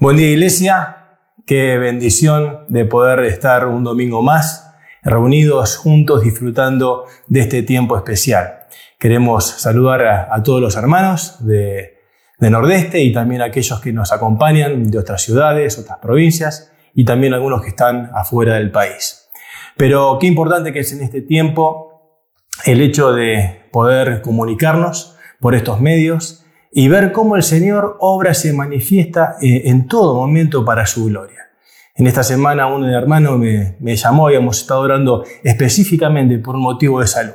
Buen día iglesia, qué bendición de poder estar un domingo más reunidos juntos disfrutando de este tiempo especial. Queremos saludar a, todos los hermanos de, Nordeste y también a aquellos que nos acompañan de otras ciudades, otras provincias y también algunos que están afuera del país. Pero qué importante que es en este tiempo el hecho de poder comunicarnos por estos medios y ver cómo el Señor obra se manifiesta eh, en todo momento para su gloria. En esta semana un hermano me, me llamó hemos estado orando específicamente por un motivo de salud.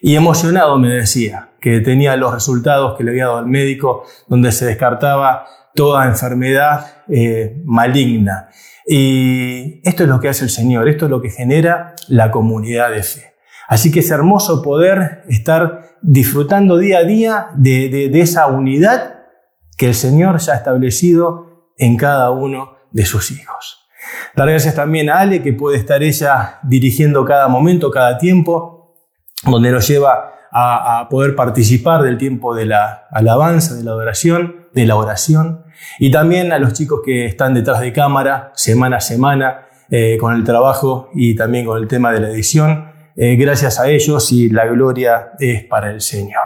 Y emocionado me decía que tenía los resultados que le había dado al médico donde se descartaba toda enfermedad eh, maligna. Y esto es lo que hace el Señor, esto es lo que genera la comunidad de fe. Así que es hermoso poder estar disfrutando día a día de, esa unidad que el Señor ya ha establecido en cada uno de sus hijos. Dar gracias también a Ale, que puede estar ella dirigiendo cada momento, cada tiempo, donde nos lleva a, a, poder participar del tiempo de la alabanza, de la adoración, de la oración, y también a los chicos que están detrás de cámara, semana a semana, eh, con el trabajo y también con el tema de la edición, eh, gracias a ellos y la gloria es para el Señor.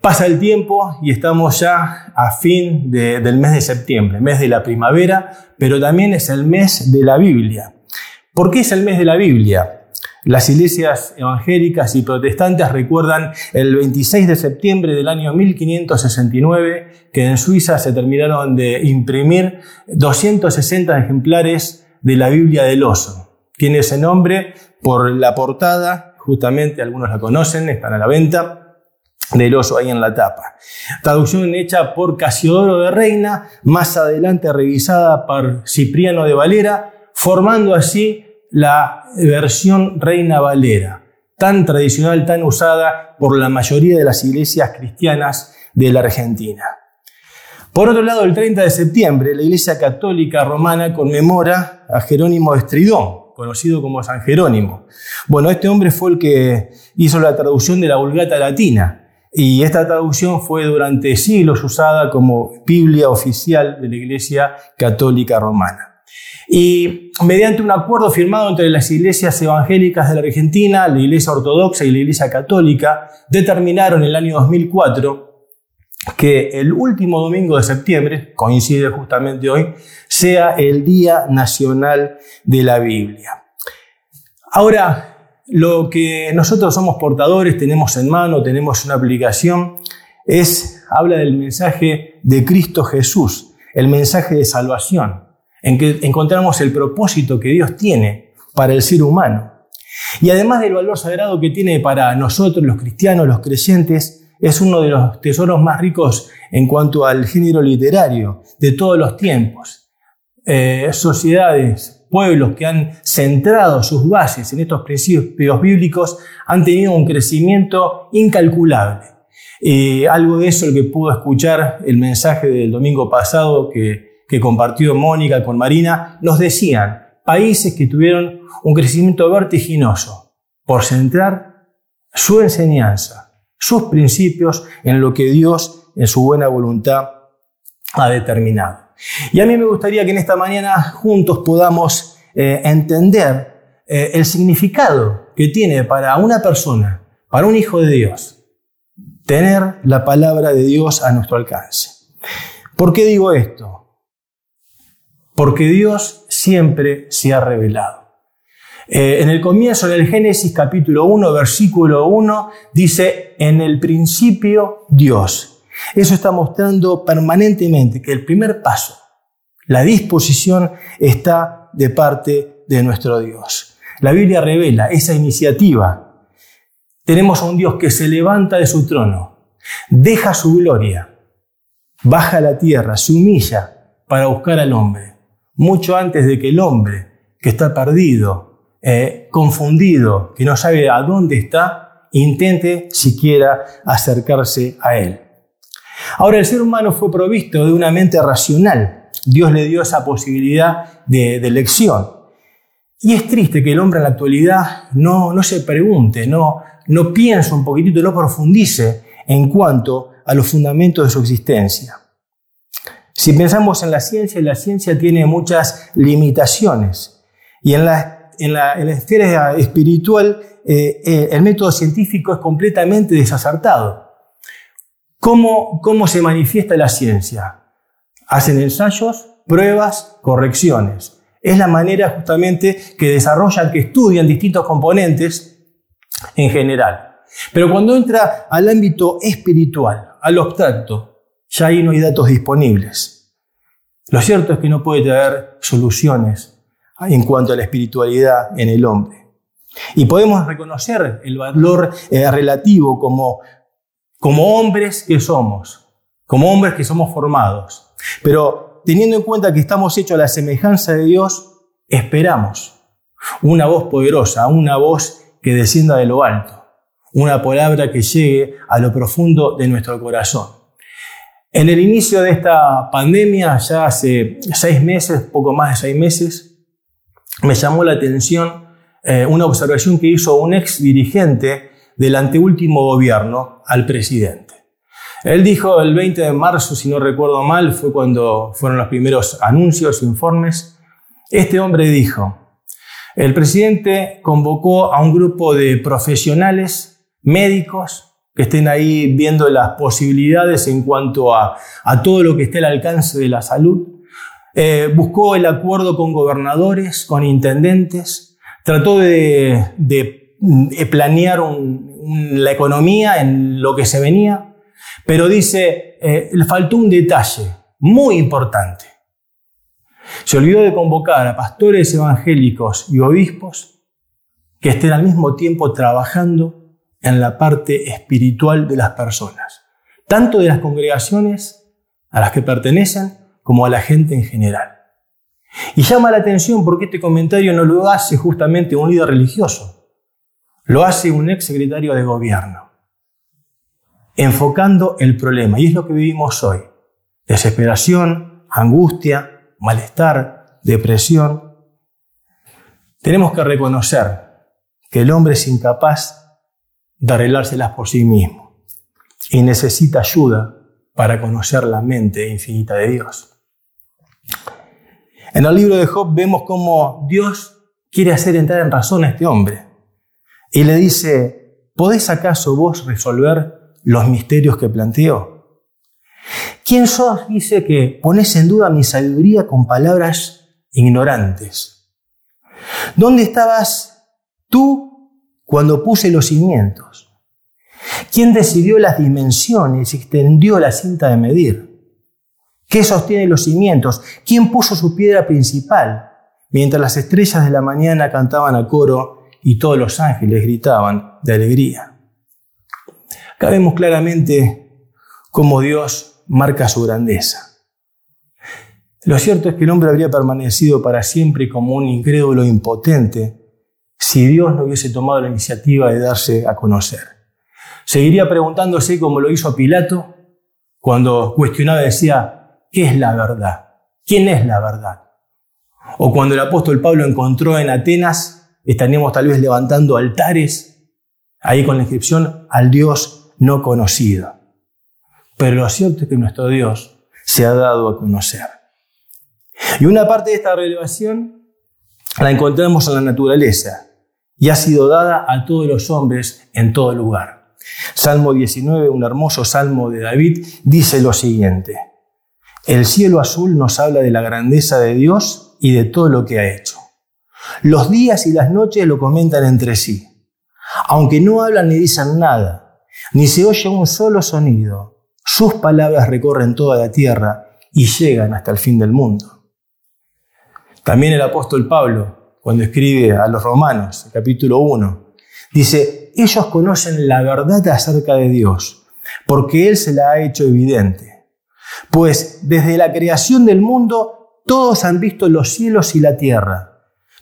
Pasa el tiempo y estamos ya a fin del mes de septiembre, mes de la primavera, pero también es el mes de la Biblia. ¿Por qué es el mes de la Biblia? Las iglesias evangélicas y protestantes recuerdan el 26 de septiembre del año 1569 que en Suiza se terminaron de imprimir 260 ejemplares de la Biblia del oso. Tiene ese nombre por la portada, justamente algunos la conocen, están a la venta, del oso ahí en la tapa. Traducción hecha por Casiodoro de Reina, más adelante revisada por Cipriano de Valera, formando así la versión Reina Valera, tan tradicional, tan usada por la mayoría de las iglesias cristianas de la Argentina. Por otro lado, el 30 de septiembre, la Iglesia Católica Romana conmemora a Jerónimo Estridón, conocido como San Jerónimo. Bueno, este hombre fue el que hizo la traducción de la Vulgata Latina. Y esta traducción fue durante siglos usada como Biblia oficial de la Iglesia Católica Romana. Y mediante un acuerdo firmado entre las iglesias evangélicas de la Argentina, la Iglesia Ortodoxa y la Iglesia Católica, determinaron en el año 2004 que el último domingo de septiembre, coincide justamente hoy, sea el Día Nacional de la Biblia. Ahora, lo que nosotros somos portadores, tenemos en mano, tenemos una aplicación, es, habla del mensaje de Cristo Jesús, el mensaje de salvación, en que encontramos el propósito que Dios tiene para el ser humano. Y además del valor sagrado que tiene para nosotros, los cristianos, los creyentes, es uno de los tesoros más ricos en cuanto al género literario de todos los tiempos. Eh, sociedades, pueblos que han centrado sus bases en estos principios bíblicos han tenido un crecimiento incalculable. Y algo de eso el que pudo escuchar el mensaje del domingo pasado que, que compartió Mónica con Marina, nos decían países que tuvieron un crecimiento vertiginoso por centrar su enseñanza sus principios en lo que Dios en su buena voluntad ha determinado. Y a mí me gustaría que en esta mañana juntos podamos eh, entender eh, el significado que tiene para una persona, para un hijo de Dios, tener la palabra de Dios a nuestro alcance. ¿Por qué digo esto? Porque Dios siempre se ha revelado. Eh, en el comienzo del Génesis capítulo 1, versículo 1, dice, en el principio Dios. Eso está mostrando permanentemente que el primer paso, la disposición está de parte de nuestro Dios. La Biblia revela esa iniciativa. Tenemos a un Dios que se levanta de su trono, deja su gloria, baja a la tierra, se humilla para buscar al hombre, mucho antes de que el hombre, que está perdido, eh, confundido, que no sabe a dónde está, intente siquiera acercarse a Él. Ahora, el ser humano fue provisto de una mente racional. Dios le dio esa posibilidad de, elección. Y es triste que el hombre en la actualidad no, no se pregunte, no, no piense un poquitito, no profundice en cuanto a los fundamentos de su existencia. Si pensamos en la ciencia, la ciencia tiene muchas limitaciones. Y en la, en la, esfera espiritual, eh, eh, el método científico es completamente desacertado. ¿Cómo, ¿Cómo se manifiesta la ciencia? Hacen ensayos, pruebas, correcciones. Es la manera justamente que desarrollan, que estudian distintos componentes en general. Pero cuando entra al ámbito espiritual, al abstracto, ya ahí no hay datos disponibles. Lo cierto es que no puede traer soluciones en cuanto a la espiritualidad en el hombre. Y podemos reconocer el valor eh, relativo como, como hombres que somos, como hombres que somos formados. Pero teniendo en cuenta que estamos hechos a la semejanza de Dios, esperamos una voz poderosa, una voz que descienda de lo alto, una palabra que llegue a lo profundo de nuestro corazón. En el inicio de esta pandemia, ya hace seis meses, poco más de seis meses, me llamó la atención eh, una observación que hizo un ex dirigente del anteúltimo gobierno al presidente. Él dijo el 20 de marzo, si no recuerdo mal, fue cuando fueron los primeros anuncios, informes. Este hombre dijo, el presidente convocó a un grupo de profesionales, médicos, que estén ahí viendo las posibilidades en cuanto a, todo lo que esté al alcance de la salud. Eh, buscó el acuerdo con gobernadores, con intendentes, trató de, planear la economía en lo que se venía, pero dice, eh, le faltó un detalle muy importante. Se olvidó de convocar a pastores evangélicos y obispos que estén al mismo tiempo trabajando en la parte espiritual de las personas, tanto de las congregaciones a las que pertenecen como a la gente en general. Y llama la atención porque este comentario no lo hace justamente un líder religioso, lo hace un ex secretario de gobierno, enfocando el problema. Y es lo que vivimos hoy. Desesperación, angustia, malestar, depresión. Tenemos que reconocer que el hombre es incapaz de arreglárselas por sí mismo y necesita ayuda para conocer la mente infinita de Dios. En el libro de Job vemos cómo Dios quiere hacer entrar en razón a este hombre y le dice, ¿podés acaso vos resolver los misterios que planteo? ¿Quién sos? Dice que pones en duda mi sabiduría con palabras ignorantes. ¿Dónde estabas tú cuando puse los cimientos? ¿Quién decidió las dimensiones y extendió la cinta de medir? ¿Qué sostiene los cimientos? ¿Quién puso su piedra principal? Mientras las estrellas de la mañana cantaban a coro y todos los ángeles gritaban de alegría. Acá vemos claramente cómo Dios marca su grandeza. Lo cierto es que el hombre habría permanecido para siempre como un incrédulo impotente si Dios no hubiese tomado la iniciativa de darse a conocer. Seguiría preguntándose como lo hizo Pilato cuando cuestionaba y decía, ¿qué es la verdad? ¿Quién es la verdad? O cuando el apóstol Pablo encontró en Atenas, estaríamos tal vez levantando altares, ahí con la inscripción al Dios no conocido. Pero lo cierto es que nuestro Dios se ha dado a conocer. Y una parte de esta revelación la encontramos en la naturaleza y ha sido dada a todos los hombres en todo lugar. Salmo 19, un hermoso salmo de David, dice lo siguiente. El cielo azul nos habla de la grandeza de Dios y de todo lo que ha hecho. Los días y las noches lo comentan entre sí. Aunque no hablan ni dicen nada, ni se oye un solo sonido, sus palabras recorren toda la tierra y llegan hasta el fin del mundo. También el apóstol Pablo cuando escribe a los romanos, capítulo 1. Dice, ellos conocen la verdad acerca de Dios, porque Él se la ha hecho evidente. Pues desde la creación del mundo, todos han visto los cielos y la tierra.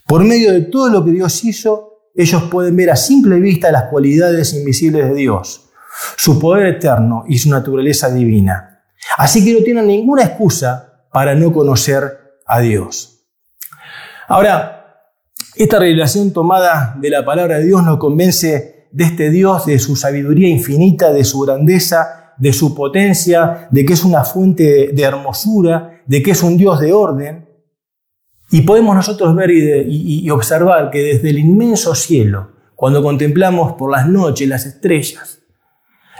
Por medio de todo lo que Dios hizo, ellos pueden ver a simple vista las cualidades invisibles de Dios, su poder eterno y su naturaleza divina. Así que no tienen ninguna excusa para no conocer a Dios. Ahora, esta revelación tomada de la palabra de Dios nos convence de este Dios, de su sabiduría infinita, de su grandeza de su potencia, de que es una fuente de hermosura, de que es un Dios de orden. Y podemos nosotros ver y, observar que desde el inmenso cielo, cuando contemplamos por las noches las estrellas,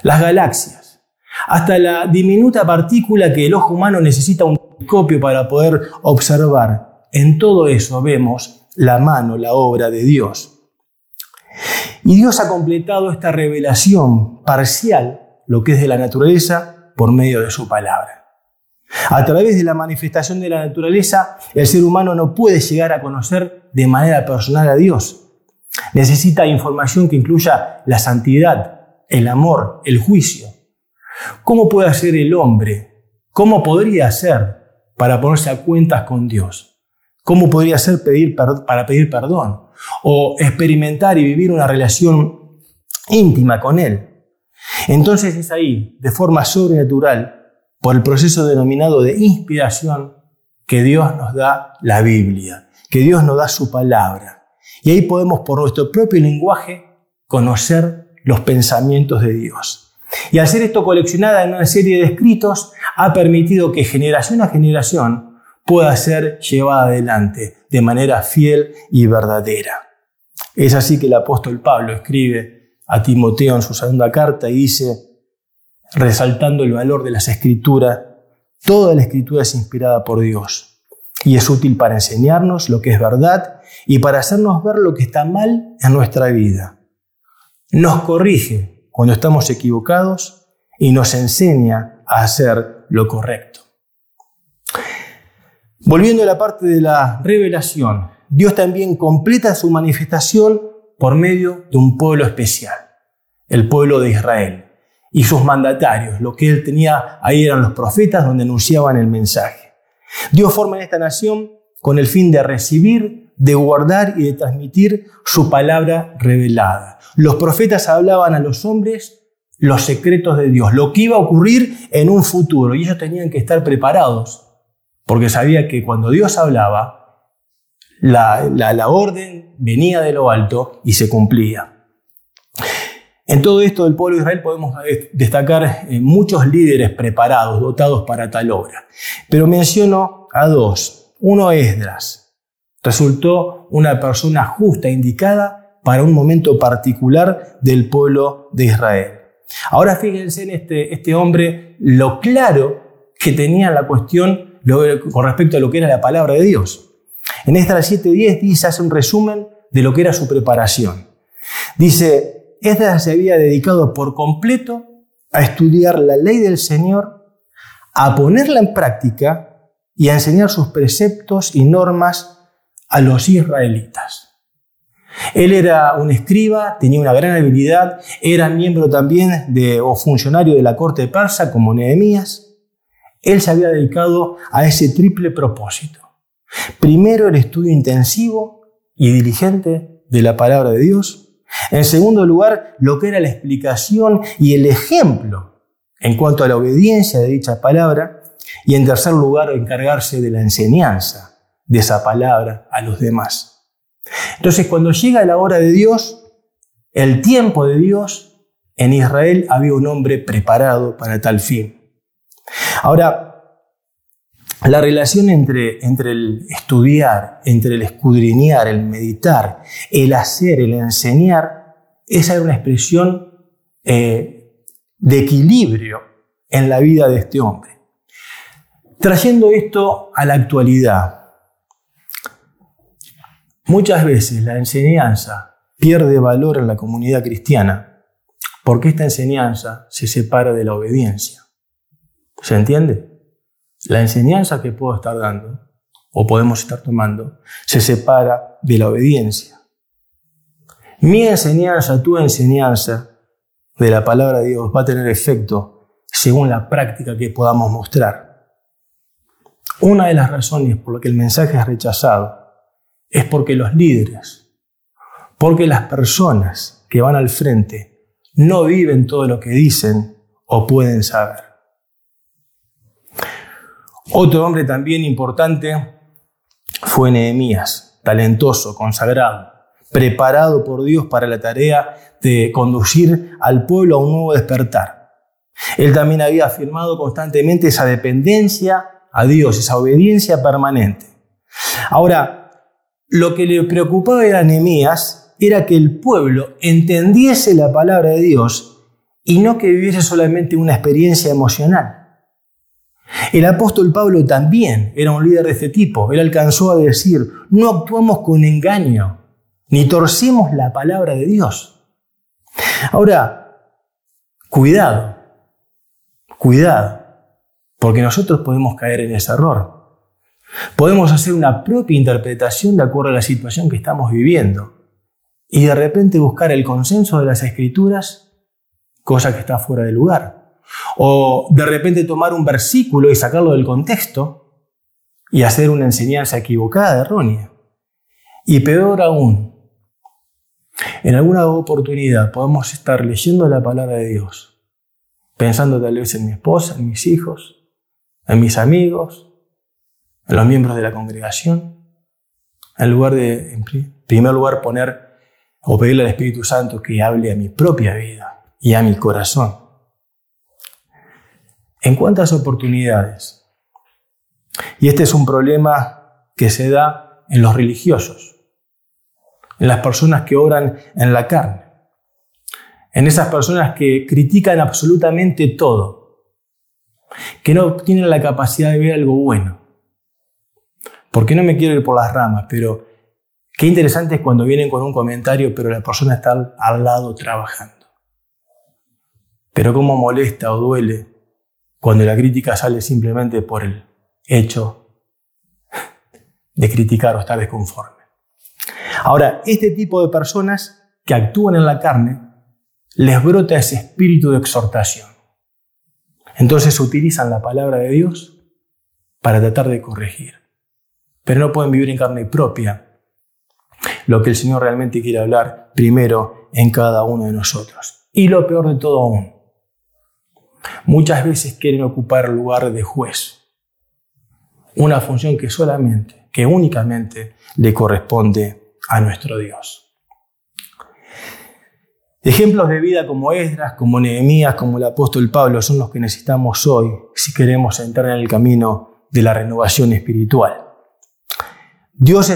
las galaxias, hasta la diminuta partícula que el ojo humano necesita un telescopio para poder observar, en todo eso vemos la mano, la obra de Dios. Y Dios ha completado esta revelación parcial, lo que es de la naturaleza, por medio de su palabra. A través de la manifestación de la naturaleza, el ser humano no puede llegar a conocer de manera personal a Dios. Necesita información que incluya la santidad, el amor, el juicio. ¿Cómo puede hacer el hombre? ¿Cómo podría hacer para ponerse a cuentas con Dios? ¿Cómo podría ser pedir para pedir perdón? o experimentar y vivir una relación íntima con Él. Entonces es ahí, de forma sobrenatural, por el proceso denominado de inspiración, que Dios nos da la Biblia, que Dios nos da su palabra. Y ahí podemos, por nuestro propio lenguaje, conocer los pensamientos de Dios. Y al ser esto coleccionada en una serie de escritos, ha permitido que generación a generación pueda ser llevada adelante de manera fiel y verdadera. Es así que el apóstol Pablo escribe a Timoteo en su segunda carta y dice, resaltando el valor de las escrituras, toda la escritura es inspirada por Dios y es útil para enseñarnos lo que es verdad y para hacernos ver lo que está mal en nuestra vida. Nos corrige cuando estamos equivocados y nos enseña a hacer lo correcto. Volviendo a la parte de la revelación, Dios también completa su manifestación por medio de un pueblo especial, el pueblo de Israel y sus mandatarios. Lo que él tenía ahí eran los profetas donde anunciaban el mensaje. Dios forma en esta nación con el fin de recibir, de guardar y de transmitir su palabra revelada. Los profetas hablaban a los hombres los secretos de Dios, lo que iba a ocurrir en un futuro, y ellos tenían que estar preparados porque sabía que cuando Dios hablaba, la, la, orden venía de lo alto y se cumplía. En todo esto del pueblo de Israel podemos destacar eh, muchos líderes preparados, dotados para tal obra. Pero menciono a dos. Uno Esdras. Resultó una persona justa, indicada para un momento particular del pueblo de Israel. Ahora fíjense en este, este hombre lo claro que tenía la cuestión con respecto a lo que era la palabra de Dios. En esta 7.10 dice, hace un resumen de lo que era su preparación. Dice, esta se había dedicado por completo a estudiar la ley del Señor, a ponerla en práctica y a enseñar sus preceptos y normas a los israelitas. Él era un escriba, tenía una gran habilidad, era miembro también de, o funcionario de la corte persa como Nehemías. Él se había dedicado a ese triple propósito. Primero, el estudio intensivo y diligente de la palabra de Dios. En segundo lugar, lo que era la explicación y el ejemplo en cuanto a la obediencia de dicha palabra. Y en tercer lugar, encargarse de la enseñanza de esa palabra a los demás. Entonces, cuando llega la hora de Dios, el tiempo de Dios, en Israel había un hombre preparado para tal fin. Ahora, la relación entre, entre, el estudiar, entre el escudriñar, el meditar, el hacer, el enseñar, esa era una expresión eh, de equilibrio en la vida de este hombre. Trayendo esto a la actualidad, muchas veces la enseñanza pierde valor en la comunidad cristiana porque esta enseñanza se separa de la obediencia. ¿Se entiende? La enseñanza que puedo estar dando o podemos estar tomando se separa de la obediencia. Mi enseñanza, tu enseñanza de la palabra de Dios va a tener efecto según la práctica que podamos mostrar. Una de las razones por las que el mensaje es rechazado es porque los líderes, porque las personas que van al frente no viven todo lo que dicen o pueden saber. Otro hombre también importante fue Nehemías, talentoso, consagrado, preparado por Dios para la tarea de conducir al pueblo a un nuevo despertar. Él también había afirmado constantemente esa dependencia a Dios, esa obediencia permanente. Ahora, lo que le preocupaba a Nehemías era que el pueblo entendiese la palabra de Dios y no que viviese solamente una experiencia emocional. El apóstol Pablo también era un líder de este tipo. Él alcanzó a decir, no actuamos con engaño, ni torcemos la palabra de Dios. Ahora, cuidado, cuidado, porque nosotros podemos caer en ese error. Podemos hacer una propia interpretación de acuerdo a la situación que estamos viviendo y de repente buscar el consenso de las escrituras, cosa que está fuera de lugar. O de repente tomar un versículo y sacarlo del contexto y hacer una enseñanza equivocada, errónea. Y peor aún, en alguna oportunidad podemos estar leyendo la palabra de Dios, pensando tal vez en mi esposa, en mis hijos, en mis amigos, en los miembros de la congregación, en lugar de, primer lugar, poner o pedirle al Espíritu Santo que hable a mi propia vida y a mi corazón. ¿En cuántas oportunidades? Y este es un problema que se da en los religiosos en las personas que obran en la carne, en esas personas que critican absolutamente todo, que no tienen la capacidad de ver algo bueno. Porque no me quiero ir por las ramas, pero qué interesante es cuando vienen con un comentario, pero la persona está al lado trabajando. Pero cómo molesta o duele cuando la crítica sale simplemente por el hecho de criticar o estar desconforme. Ahora, este tipo de personas que actúan en la carne, les brota ese espíritu de exhortación. Entonces utilizan la palabra de Dios para tratar de corregir. Pero no pueden vivir en carne propia lo que el Señor realmente quiere hablar primero en cada uno de nosotros. Y lo peor de todo aún, muchas veces quieren ocupar el lugar de juez, una función que solamente, que únicamente le corresponde a nuestro Dios. Ejemplos de vida como Esdras, como Nehemías, como el apóstol Pablo son los que necesitamos hoy si queremos entrar en el camino de la renovación espiritual. Dios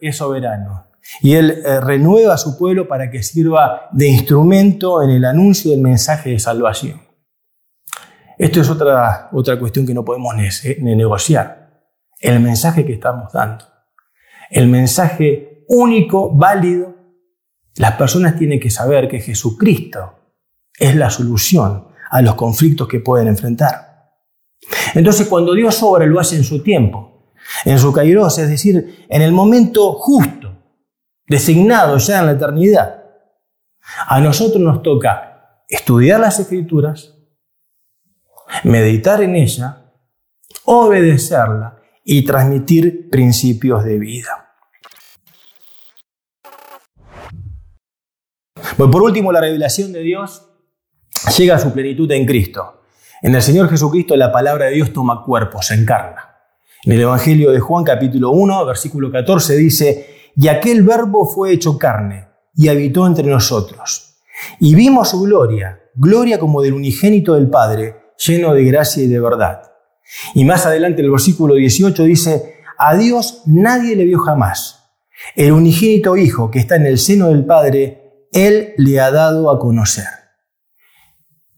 es soberano y Él eh, renueva a su pueblo para que sirva de instrumento en el anuncio del mensaje de salvación. Esto es otra, otra cuestión que no podemos negociar. El mensaje que estamos dando. El mensaje único, válido. Las personas tienen que saber que Jesucristo es la solución a los conflictos que pueden enfrentar. Entonces, cuando Dios obra, lo hace en su tiempo, en su kairos, es decir, en el momento justo, designado ya en la eternidad. A nosotros nos toca estudiar las escrituras, meditar en ella, obedecerla y transmitir principios de vida. por último, la revelación de Dios llega a su plenitud en Cristo. En el Señor Jesucristo la palabra de Dios toma cuerpo, se encarna. En el Evangelio de Juan capítulo 1, versículo 14 dice, y aquel verbo fue hecho carne y habitó entre nosotros. Y vimos su gloria, gloria como del unigénito del Padre, lleno de gracia y de verdad. Y más adelante el versículo 18 dice, a Dios nadie le vio jamás. El unigénito Hijo que está en el seno del Padre, él le ha dado a conocer.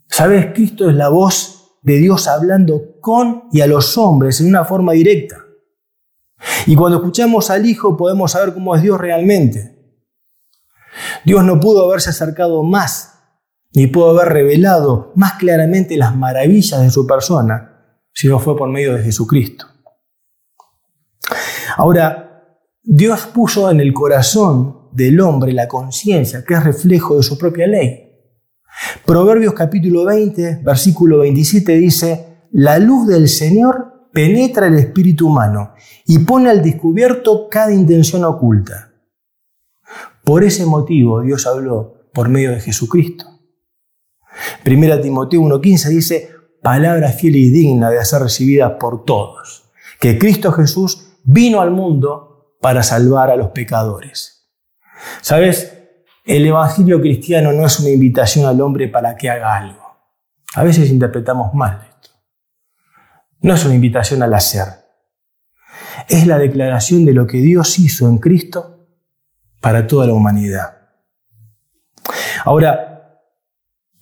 ¿Sabes? Cristo es la voz de Dios hablando con y a los hombres en una forma directa. Y cuando escuchamos al Hijo podemos saber cómo es Dios realmente. Dios no pudo haberse acercado más, ni pudo haber revelado más claramente las maravillas de su persona, si no fue por medio de Jesucristo. Ahora, Dios puso en el corazón del hombre la conciencia, que es reflejo de su propia ley. Proverbios capítulo 20, versículo 27 dice, la luz del Señor penetra el espíritu humano y pone al descubierto cada intención oculta. Por ese motivo Dios habló por medio de Jesucristo. Primera Timoteo 1.15 dice, palabra fiel y digna de ser recibida por todos, que Cristo Jesús vino al mundo para salvar a los pecadores. ¿Sabes? El Evangelio cristiano no es una invitación al hombre para que haga algo. A veces interpretamos mal esto. No es una invitación al hacer. Es la declaración de lo que Dios hizo en Cristo para toda la humanidad. Ahora,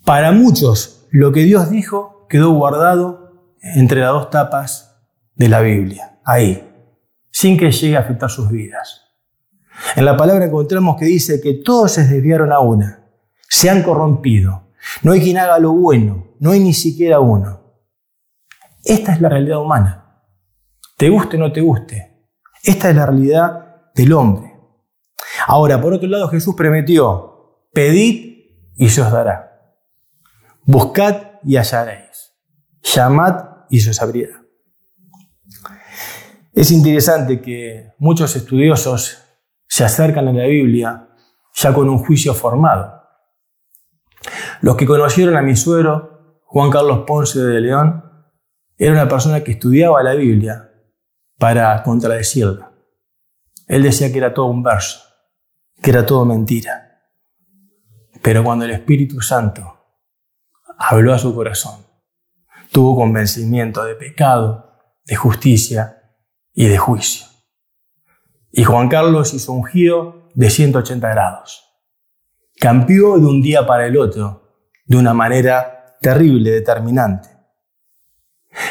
para muchos, lo que Dios dijo quedó guardado entre las dos tapas de la Biblia, ahí, sin que llegue a afectar sus vidas. En la palabra encontramos que dice que todos se desviaron a una, se han corrompido, no hay quien haga lo bueno, no hay ni siquiera uno. Esta es la realidad humana. Te guste o no te guste. Esta es la realidad del hombre. Ahora, por otro lado, Jesús prometió, pedid y se os dará. Buscad y hallaréis. Llamad y se os abrirá. Es interesante que muchos estudiosos se acercan a la Biblia ya con un juicio formado. Los que conocieron a mi suero, Juan Carlos Ponce de León, era una persona que estudiaba la Biblia para contradecirla. Él decía que era todo un verso, que era todo mentira. Pero cuando el Espíritu Santo habló a su corazón, tuvo convencimiento de pecado, de justicia y de juicio. Y Juan Carlos hizo un giro de 180 grados. Cambió de un día para el otro de una manera terrible, determinante.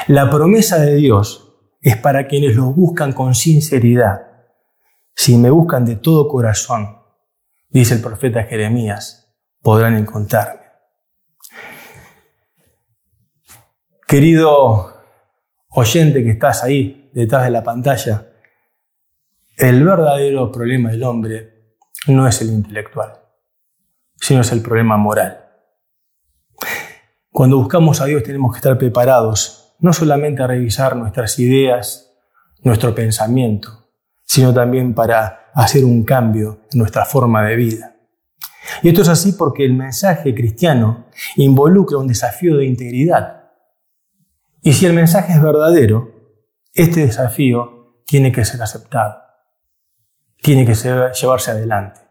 La promesa de Dios es para quienes lo buscan con sinceridad. Si me buscan de todo corazón, dice el profeta Jeremías, podrán encontrarme. Querido oyente que estás ahí detrás de la pantalla, el verdadero problema del hombre no es el intelectual, sino es el problema moral. Cuando buscamos a Dios tenemos que estar preparados no solamente a revisar nuestras ideas, nuestro pensamiento, sino también para hacer un cambio en nuestra forma de vida. Y esto es así porque el mensaje cristiano involucra un desafío de integridad. Y si el mensaje es verdadero, este desafío tiene que ser aceptado tiene que llevarse adelante.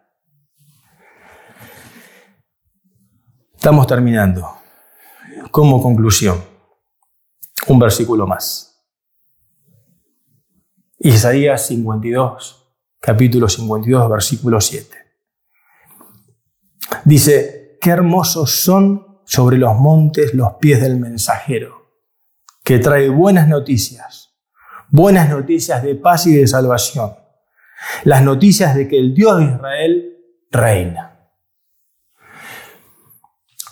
Estamos terminando. Como conclusión, un versículo más. Isaías 52, capítulo 52, versículo 7. Dice, qué hermosos son sobre los montes los pies del mensajero, que trae buenas noticias, buenas noticias de paz y de salvación las noticias de que el Dios de Israel reina.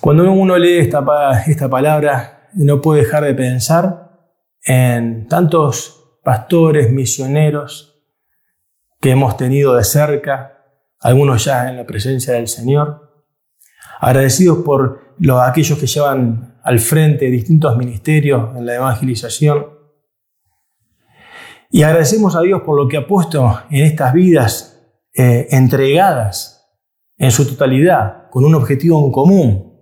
Cuando uno lee esta, esta palabra, no puede dejar de pensar en tantos pastores, misioneros que hemos tenido de cerca, algunos ya en la presencia del Señor, agradecidos por los, aquellos que llevan al frente distintos ministerios en la evangelización, y agradecemos a Dios por lo que ha puesto en estas vidas eh, entregadas en su totalidad, con un objetivo en común,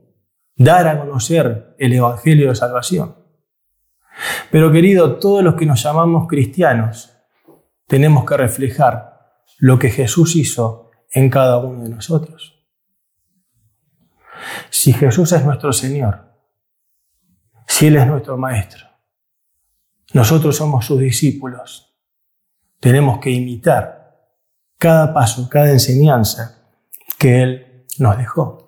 dar a conocer el Evangelio de Salvación. Pero querido, todos los que nos llamamos cristianos tenemos que reflejar lo que Jesús hizo en cada uno de nosotros. Si Jesús es nuestro Señor, si Él es nuestro Maestro, nosotros somos sus discípulos. Tenemos que imitar cada paso, cada enseñanza que Él nos dejó.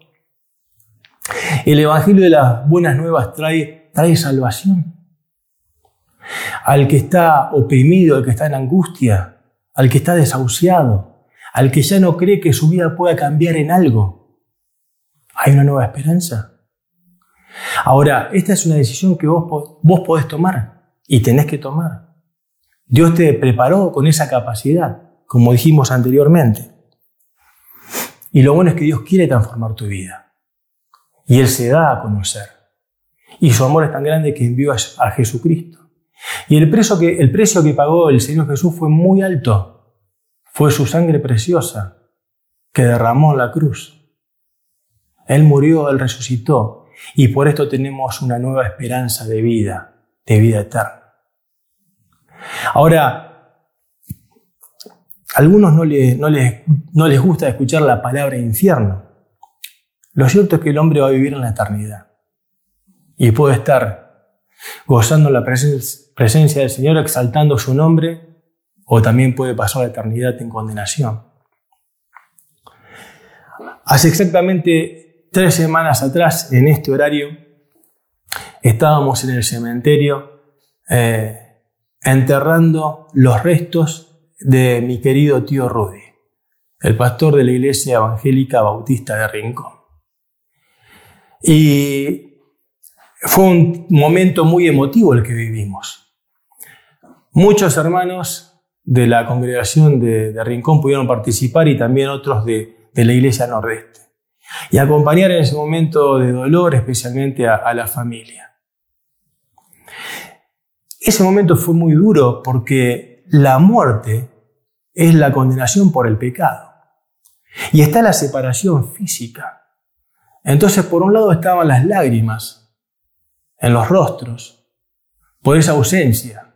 El Evangelio de las Buenas Nuevas trae, trae salvación. Al que está oprimido, al que está en angustia, al que está desahuciado, al que ya no cree que su vida pueda cambiar en algo, hay una nueva esperanza. Ahora, esta es una decisión que vos, vos podés tomar y tenés que tomar. Dios te preparó con esa capacidad, como dijimos anteriormente. Y lo bueno es que Dios quiere transformar tu vida. Y Él se da a conocer. Y su amor es tan grande que envió a Jesucristo. Y el precio que, el precio que pagó el Señor Jesús fue muy alto. Fue su sangre preciosa que derramó en la cruz. Él murió, Él resucitó. Y por esto tenemos una nueva esperanza de vida de vida eterna. Ahora, a algunos no, no, no les gusta escuchar la palabra infierno. Lo cierto es que el hombre va a vivir en la eternidad. y puede estar gozando la presencia del Señor, exaltando su nombre, o también puede pasar la eternidad en condenación. Hace exactamente tres semanas atrás, en este horario, estábamos en el cementerio eh, enterrando los restos de mi querido tío Rudy, el pastor de la Iglesia Evangélica Bautista de Rincón. Y fue un momento muy emotivo el que vivimos. Muchos hermanos de la congregación de, Rincón pudieron participar y también otros de, la Iglesia Nordeste. Y acompañar en ese momento de dolor especialmente a la familia. Ese momento fue muy duro porque la muerte es la condenación por el pecado. Y está la separación física. Entonces, por un lado estaban las lágrimas en los rostros por esa ausencia.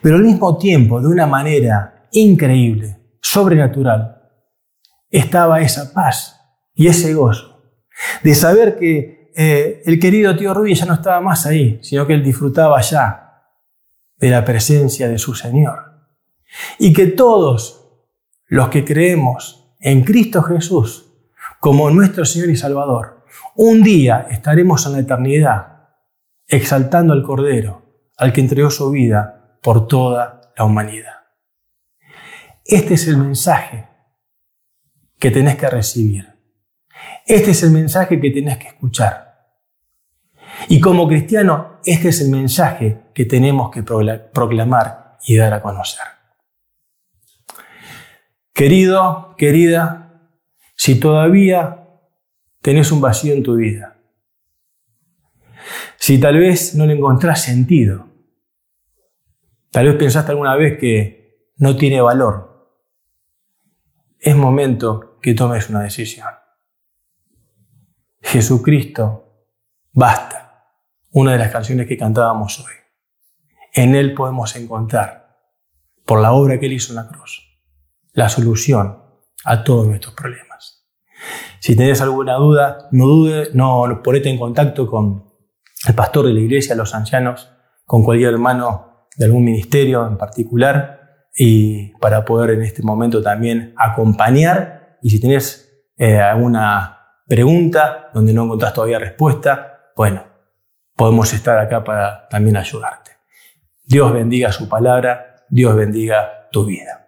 Pero al mismo tiempo, de una manera increíble, sobrenatural, estaba esa paz y ese gozo de saber que eh, el querido tío Rudy ya no estaba más ahí, sino que él disfrutaba ya de la presencia de su Señor. Y que todos los que creemos en Cristo Jesús como nuestro Señor y Salvador, un día estaremos en la eternidad exaltando al Cordero, al que entregó su vida por toda la humanidad. Este es el mensaje que tenés que recibir. Este es el mensaje que tenés que escuchar. Y como cristiano, este es el mensaje que tenemos que proclamar y dar a conocer. Querido, querida, si todavía tenés un vacío en tu vida, si tal vez no le encontrás sentido, tal vez pensaste alguna vez que no tiene valor, es momento que tomes una decisión. Jesucristo basta. Una de las canciones que cantábamos hoy. En Él podemos encontrar, por la obra que Él hizo en la cruz, la solución a todos nuestros problemas. Si tenés alguna duda, no dude, no ponete en contacto con el pastor de la iglesia, los ancianos, con cualquier hermano de algún ministerio en particular, y para poder en este momento también acompañar. Y si tenés eh, alguna pregunta donde no encontrás todavía respuesta, bueno, podemos estar acá para también ayudarte. Dios bendiga su palabra, Dios bendiga tu vida.